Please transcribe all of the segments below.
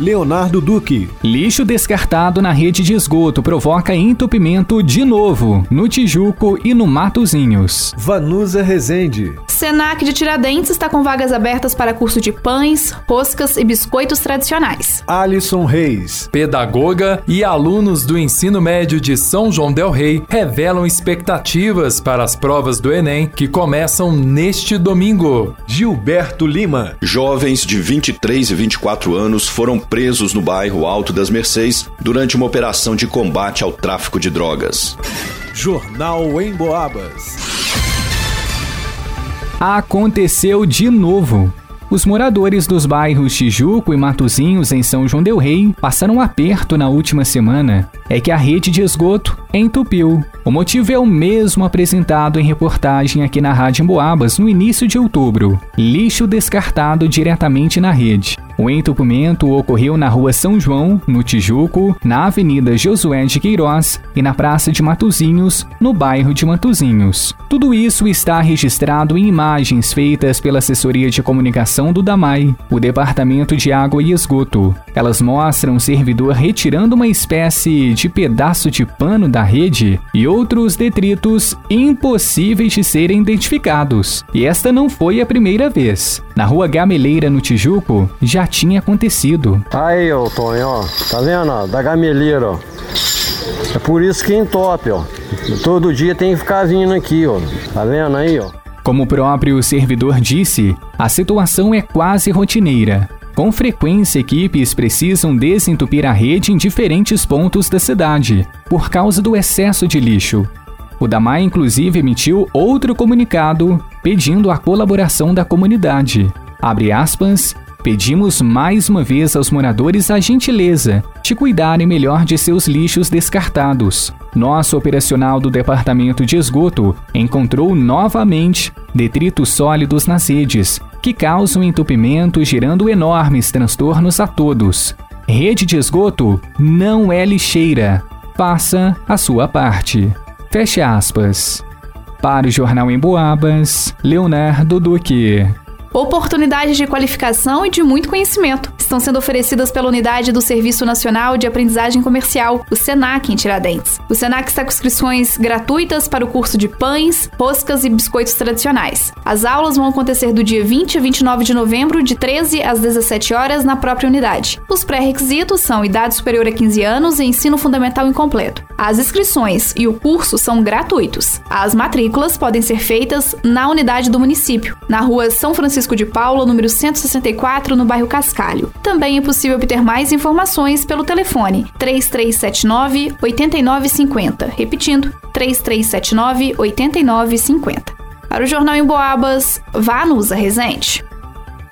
Leonardo Duque. Lixo descartado na rede de esgoto provoca entupimento de novo no Tijuco e no Matozinhos. Vanusa Rezende. Senac de Tiradentes está com vagas abertas para curso de pães, roscas e biscoitos tradicionais. Alisson Reis. Pedagoga e alunos do ensino médio de São João del Rei revelam expectativas para as provas do Enem que começam neste domingo. Gilberto Lima. Jovens de 23 e 24 anos foram presos no bairro Alto das Mercês durante uma operação de combate ao tráfico de drogas. Jornal em Boabas. Aconteceu de novo. Os moradores dos bairros Tijuco e Matozinhos em São João del Rei passaram um aperto na última semana. É que a rede de esgoto entupiu. O motivo é o mesmo apresentado em reportagem aqui na Rádio Emboabas no início de outubro: lixo descartado diretamente na rede. O entupimento ocorreu na Rua São João, no Tijuco, na Avenida Josué de Queiroz e na Praça de Matozinhos, no bairro de Matozinhos. Tudo isso está registrado em imagens feitas pela Assessoria de Comunicação do DAMAI, o Departamento de Água e Esgoto. Elas mostram o servidor retirando uma espécie de pedaço de pano da rede e outros detritos impossíveis de serem identificados. E esta não foi a primeira vez. Na Rua Gameleira, no Tijuco, já tinha acontecido. Aí, ô Tonho, ó. Tá vendo, ó? Da gameleira, ó. É por isso que entope, ó. Todo dia tem que ficar vindo aqui, ó. Tá vendo aí, ó? Como o próprio servidor disse, a situação é quase rotineira. Com frequência, equipes precisam desentupir a rede em diferentes pontos da cidade, por causa do excesso de lixo. O DAMAI, inclusive, emitiu outro comunicado pedindo a colaboração da comunidade. Abre aspas, Pedimos mais uma vez aos moradores a gentileza de cuidarem melhor de seus lixos descartados. Nosso operacional do Departamento de Esgoto encontrou novamente detritos sólidos nas redes, que causam entupimento, gerando enormes transtornos a todos. Rede de esgoto não é lixeira. Faça a sua parte. Feche aspas. Para o Jornal em Boabas, Leonardo Duque. Oportunidades de qualificação e de muito conhecimento estão sendo oferecidas pela unidade do Serviço Nacional de Aprendizagem Comercial, o SENAC, em Tiradentes. O SENAC está com inscrições gratuitas para o curso de pães, roscas e biscoitos tradicionais. As aulas vão acontecer do dia 20 a 29 de novembro, de 13 às 17 horas, na própria unidade. Os pré-requisitos são idade superior a 15 anos e ensino fundamental incompleto. As inscrições e o curso são gratuitos. As matrículas podem ser feitas na unidade do município, na rua São Francisco de Paula, número 164, no bairro Cascalho. Também é possível obter mais informações pelo telefone 3379 8950. Repetindo, 3379 8950. Para o Jornal em Boabas, vá Nusa Resente.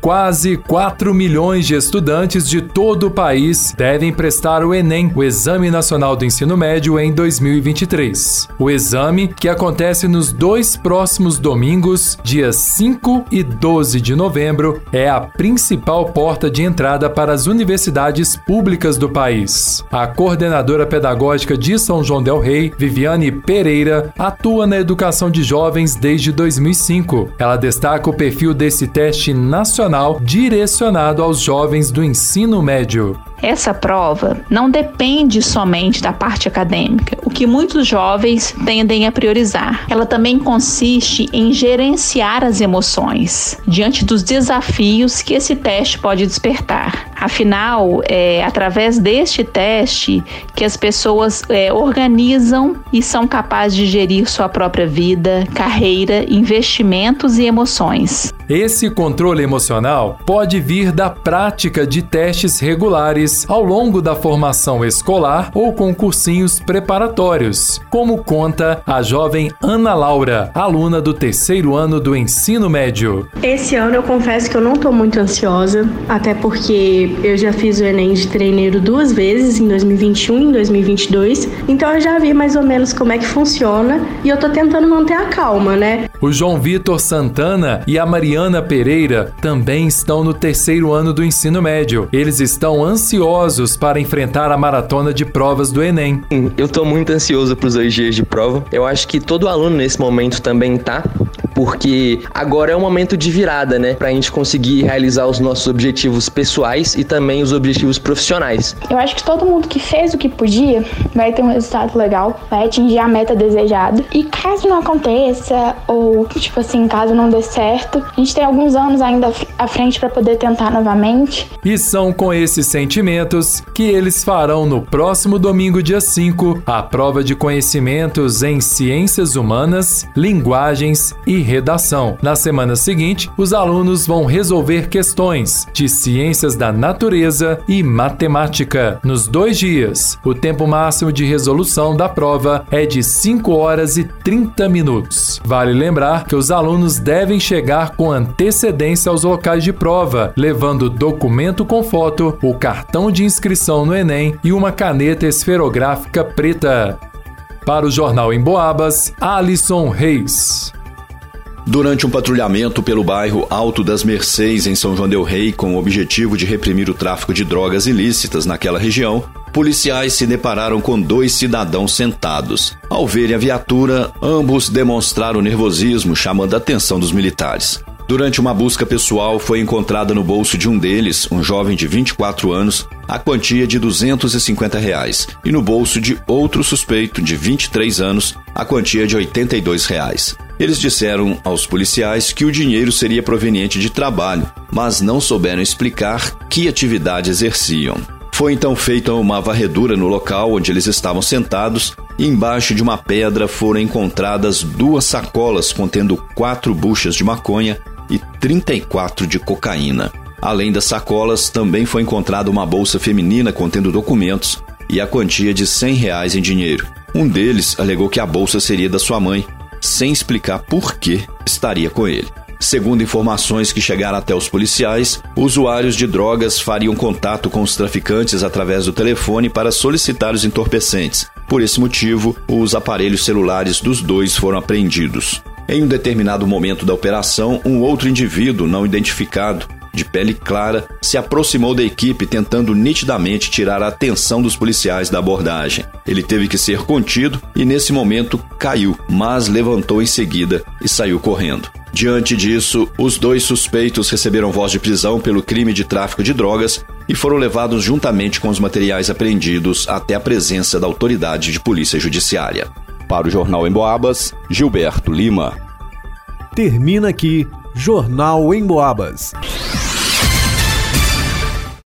Quase 4 milhões de estudantes de todo o país devem prestar o Enem, o Exame Nacional do Ensino Médio, em 2023. O exame, que acontece nos dois próximos domingos, dias 5 e 12 de novembro, é a principal porta de entrada para as universidades públicas do país. A coordenadora pedagógica de São João Del Rei, Viviane Pereira, atua na educação de jovens desde 2005. Ela destaca o perfil desse teste nacional direcionado aos jovens do ensino médio. Essa prova não depende somente da parte acadêmica, o que muitos jovens tendem a priorizar. Ela também consiste em gerenciar as emoções diante dos desafios que esse teste pode despertar. Afinal, é através deste teste que as pessoas é, organizam e são capazes de gerir sua própria vida, carreira, investimentos e emoções. Esse controle emocional pode vir da prática de testes regulares ao longo da formação escolar ou com cursinhos preparatórios, como conta a jovem Ana Laura, aluna do terceiro ano do ensino médio. Esse ano eu confesso que eu não estou muito ansiosa, até porque eu já fiz o Enem de treineiro duas vezes, em 2021 e em 2022, então eu já vi mais ou menos como é que funciona e eu estou tentando manter a calma, né? O João Vitor Santana e a Mariana Pereira também estão no terceiro ano do ensino médio. Eles estão ansiosos para enfrentar a maratona de provas do Enem. Eu estou muito ansioso para os dois dias de prova. Eu acho que todo aluno nesse momento também tá, porque agora é um momento de virada, né? Para a gente conseguir realizar os nossos objetivos pessoais e também os objetivos profissionais. Eu acho que todo mundo que fez o que podia vai ter um resultado legal, vai atingir a meta desejada. E caso não aconteça, ou tipo assim, caso não dê certo, a gente tem alguns anos ainda à frente para poder tentar novamente. E são com esses sentimentos que eles farão no próximo domingo, dia 5, a prova de conhecimentos em ciências humanas, linguagens e redação. Na semana seguinte, os alunos vão resolver questões de ciências da natureza e matemática. Nos dois dias, o tempo máximo de resolução da prova é de 5 horas e 30 minutos. Vale lembrar que os alunos devem chegar com antecedência aos locais de prova, levando documento com foto, o cartão de inscrição no Enem e uma caneta esferográfica preta. Para o Jornal em Boabas, Alisson Reis. Durante um patrulhamento pelo bairro Alto das Mercês, em São João Del Rei, com o objetivo de reprimir o tráfico de drogas ilícitas naquela região, policiais se depararam com dois cidadãos sentados. Ao verem a viatura, ambos demonstraram nervosismo, chamando a atenção dos militares. Durante uma busca pessoal, foi encontrada no bolso de um deles, um jovem de 24 anos, a quantia de 250 reais e no bolso de outro suspeito de 23 anos, a quantia de 82 reais. Eles disseram aos policiais que o dinheiro seria proveniente de trabalho, mas não souberam explicar que atividade exerciam. Foi então feita uma varredura no local onde eles estavam sentados e embaixo de uma pedra foram encontradas duas sacolas contendo quatro buchas de maconha e 34 de cocaína. Além das sacolas, também foi encontrada uma bolsa feminina contendo documentos e a quantia de 100 reais em dinheiro. Um deles alegou que a bolsa seria da sua mãe, sem explicar por que estaria com ele. Segundo informações que chegaram até os policiais, usuários de drogas fariam contato com os traficantes através do telefone para solicitar os entorpecentes. Por esse motivo, os aparelhos celulares dos dois foram apreendidos. Em um determinado momento da operação, um outro indivíduo não identificado, de pele clara, se aproximou da equipe tentando nitidamente tirar a atenção dos policiais da abordagem. Ele teve que ser contido e, nesse momento, caiu, mas levantou em seguida e saiu correndo. Diante disso, os dois suspeitos receberam voz de prisão pelo crime de tráfico de drogas e foram levados juntamente com os materiais apreendidos até a presença da autoridade de polícia judiciária. Para o Jornal em Boabas, Gilberto Lima. Termina aqui Jornal em Boabas.